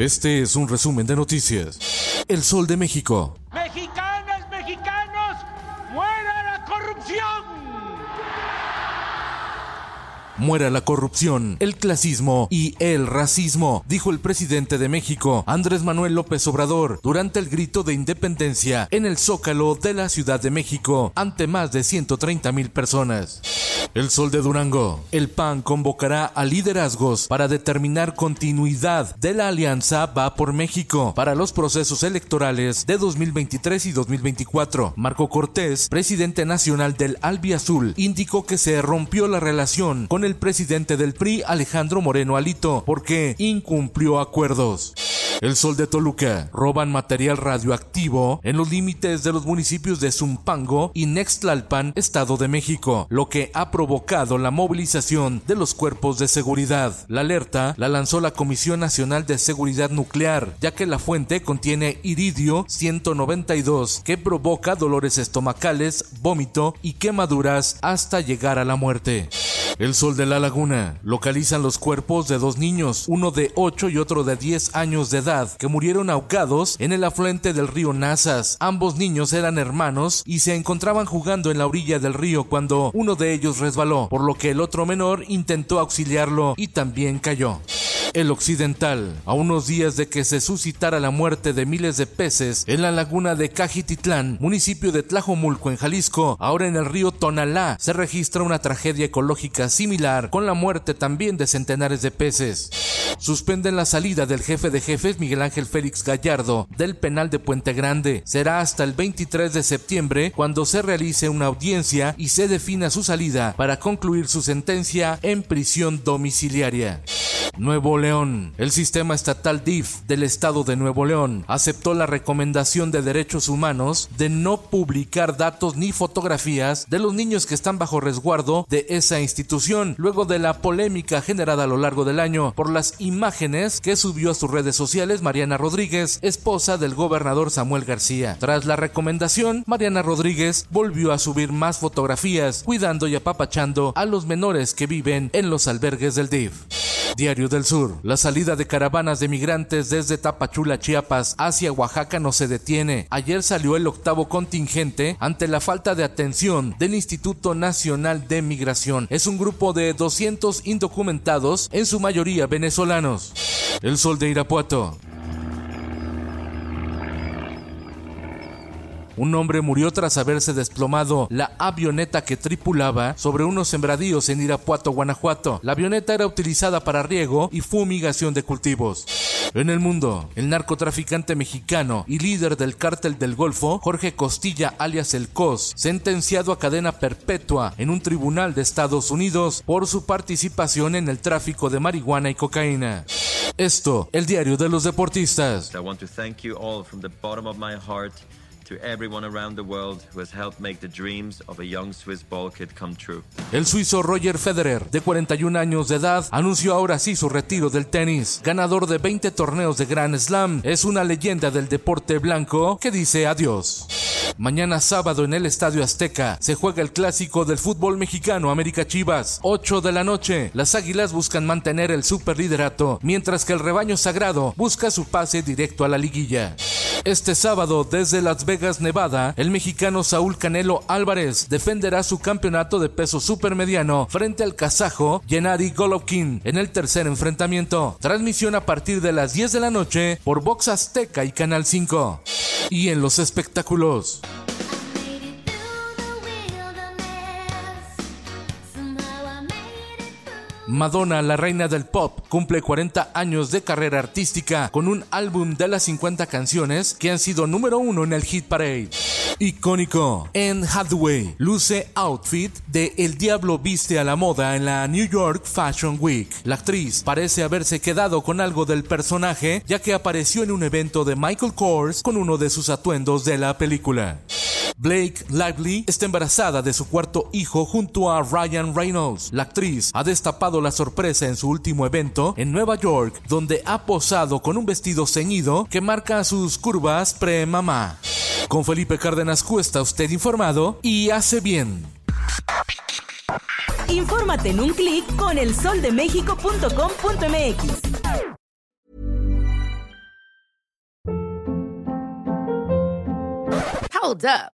Este es un resumen de noticias. El Sol de México. Mexicanas, mexicanos, muera la corrupción. Muera la corrupción, el clasismo y el racismo, dijo el presidente de México, Andrés Manuel López Obrador, durante el grito de independencia en el Zócalo de la Ciudad de México, ante más de 130 mil personas. El Sol de Durango. El PAN convocará a liderazgos para determinar continuidad de la alianza Va por México para los procesos electorales de 2023 y 2024. Marco Cortés, presidente nacional del Albiazul, indicó que se rompió la relación con el presidente del PRI, Alejandro Moreno Alito, porque incumplió acuerdos. El Sol de Toluca. Roban material radioactivo en los límites de los municipios de Zumpango y Nextlalpan, Estado de México, lo que ha provocado la movilización de los cuerpos de seguridad. La alerta la lanzó la Comisión Nacional de Seguridad Nuclear, ya que la fuente contiene iridio 192, que provoca dolores estomacales, vómito y quemaduras hasta llegar a la muerte. El Sol de la Laguna. Localizan los cuerpos de dos niños, uno de 8 y otro de 10 años de edad, que murieron ahogados en el afluente del río Nazas. Ambos niños eran hermanos y se encontraban jugando en la orilla del río cuando uno de ellos resbaló, por lo que el otro menor intentó auxiliarlo y también cayó. El Occidental, a unos días de que se suscitara la muerte de miles de peces en la laguna de Cajititlán, municipio de Tlajomulco en Jalisco, ahora en el río Tonalá, se registra una tragedia ecológica similar con la muerte también de centenares de peces. Suspenden la salida del jefe de jefes Miguel Ángel Félix Gallardo del penal de Puente Grande. Será hasta el 23 de septiembre cuando se realice una audiencia y se defina su salida para concluir su sentencia en prisión domiciliaria. Nuevo León. El sistema estatal DIF del estado de Nuevo León aceptó la recomendación de derechos humanos de no publicar datos ni fotografías de los niños que están bajo resguardo de esa institución, luego de la polémica generada a lo largo del año por las imágenes que subió a sus redes sociales Mariana Rodríguez, esposa del gobernador Samuel García. Tras la recomendación, Mariana Rodríguez volvió a subir más fotografías, cuidando y apapachando a los menores que viven en los albergues del DIF. Diario del Sur. La salida de caravanas de migrantes desde Tapachula, Chiapas, hacia Oaxaca no se detiene. Ayer salió el octavo contingente ante la falta de atención del Instituto Nacional de Migración. Es un grupo de 200 indocumentados, en su mayoría venezolanos. El Sol de Irapuato. Un hombre murió tras haberse desplomado la avioneta que tripulaba sobre unos sembradíos en Irapuato, Guanajuato. La avioneta era utilizada para riego y fumigación de cultivos. En el mundo, el narcotraficante mexicano y líder del cártel del Golfo, Jorge Costilla alias El COS, sentenciado a cadena perpetua en un tribunal de Estados Unidos por su participación en el tráfico de marihuana y cocaína. Esto, el diario de los deportistas. I want to thank you all from the bottom of my heart El suizo Roger Federer, de 41 años de edad, anunció ahora sí su retiro del tenis. Ganador de 20 torneos de Grand Slam, es una leyenda del deporte blanco que dice adiós. Mañana sábado en el Estadio Azteca se juega el clásico del fútbol mexicano América Chivas. 8 de la noche. Las Águilas buscan mantener el superliderato, mientras que el rebaño sagrado busca su pase directo a la liguilla. Este sábado, desde Las Vegas, Nevada, el mexicano Saúl Canelo Álvarez defenderá su campeonato de peso supermediano frente al kazajo Gennady Golovkin en el tercer enfrentamiento. Transmisión a partir de las 10 de la noche por Box Azteca y Canal 5. Y en los espectáculos. Madonna, la reina del pop, cumple 40 años de carrera artística con un álbum de las 50 canciones que han sido número uno en el Hit Parade. icónico. En Hathaway luce outfit de El Diablo viste a la moda en la New York Fashion Week. La actriz parece haberse quedado con algo del personaje ya que apareció en un evento de Michael Kors con uno de sus atuendos de la película. Blake Lively está embarazada de su cuarto hijo junto a Ryan Reynolds. La actriz ha destapado la sorpresa en su último evento en Nueva York, donde ha posado con un vestido ceñido que marca sus curvas pre-mamá. Con Felipe Cárdenas Cuesta usted informado y hace bien. Infórmate en un clic con elsoldemexico.com.mx. Hold up.